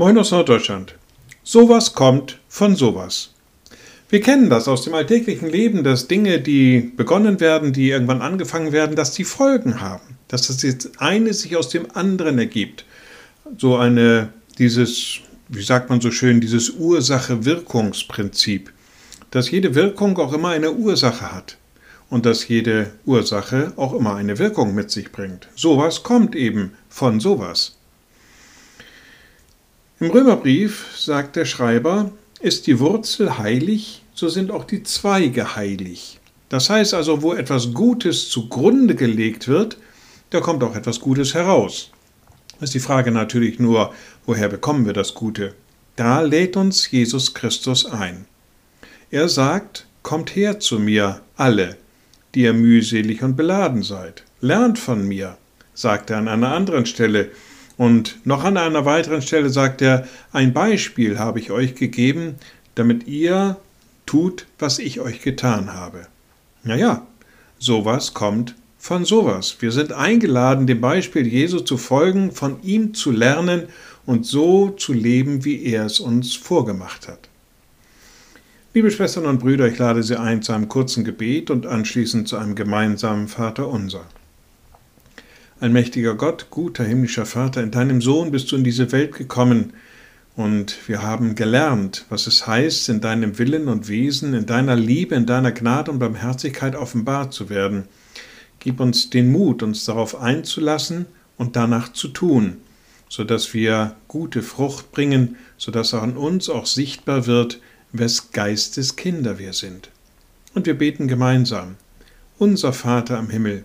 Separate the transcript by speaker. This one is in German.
Speaker 1: Moin aus Norddeutschland. Sowas kommt von sowas. Wir kennen das aus dem alltäglichen Leben, dass Dinge, die begonnen werden, die irgendwann angefangen werden, dass die Folgen haben. Dass das jetzt eine sich aus dem anderen ergibt. So eine, dieses, wie sagt man so schön, dieses Ursache-Wirkungsprinzip. Dass jede Wirkung auch immer eine Ursache hat. Und dass jede Ursache auch immer eine Wirkung mit sich bringt. Sowas kommt eben von sowas. Im Römerbrief sagt der Schreiber, ist die Wurzel heilig, so sind auch die Zweige heilig. Das heißt also, wo etwas Gutes zugrunde gelegt wird, da kommt auch etwas Gutes heraus. ist die Frage natürlich nur, woher bekommen wir das Gute? Da lädt uns Jesus Christus ein. Er sagt, Kommt her zu mir, alle, die ihr mühselig und beladen seid. Lernt von mir, sagt er an einer anderen Stelle, und noch an einer weiteren Stelle sagt er, ein Beispiel habe ich euch gegeben, damit ihr tut, was ich euch getan habe. Naja, sowas kommt von sowas. Wir sind eingeladen, dem Beispiel Jesu zu folgen, von ihm zu lernen und so zu leben, wie er es uns vorgemacht hat. Liebe Schwestern und Brüder, ich lade Sie ein zu einem kurzen Gebet und anschließend zu einem gemeinsamen Vater unser. Allmächtiger Gott, guter himmlischer Vater, in deinem Sohn bist du in diese Welt gekommen und wir haben gelernt, was es heißt, in deinem Willen und Wesen, in deiner Liebe, in deiner Gnade und Barmherzigkeit offenbart zu werden. Gib uns den Mut, uns darauf einzulassen und danach zu tun, so dass wir gute Frucht bringen, so dass an uns auch sichtbar wird, wes Geistes Kinder wir sind. Und wir beten gemeinsam. Unser Vater am Himmel,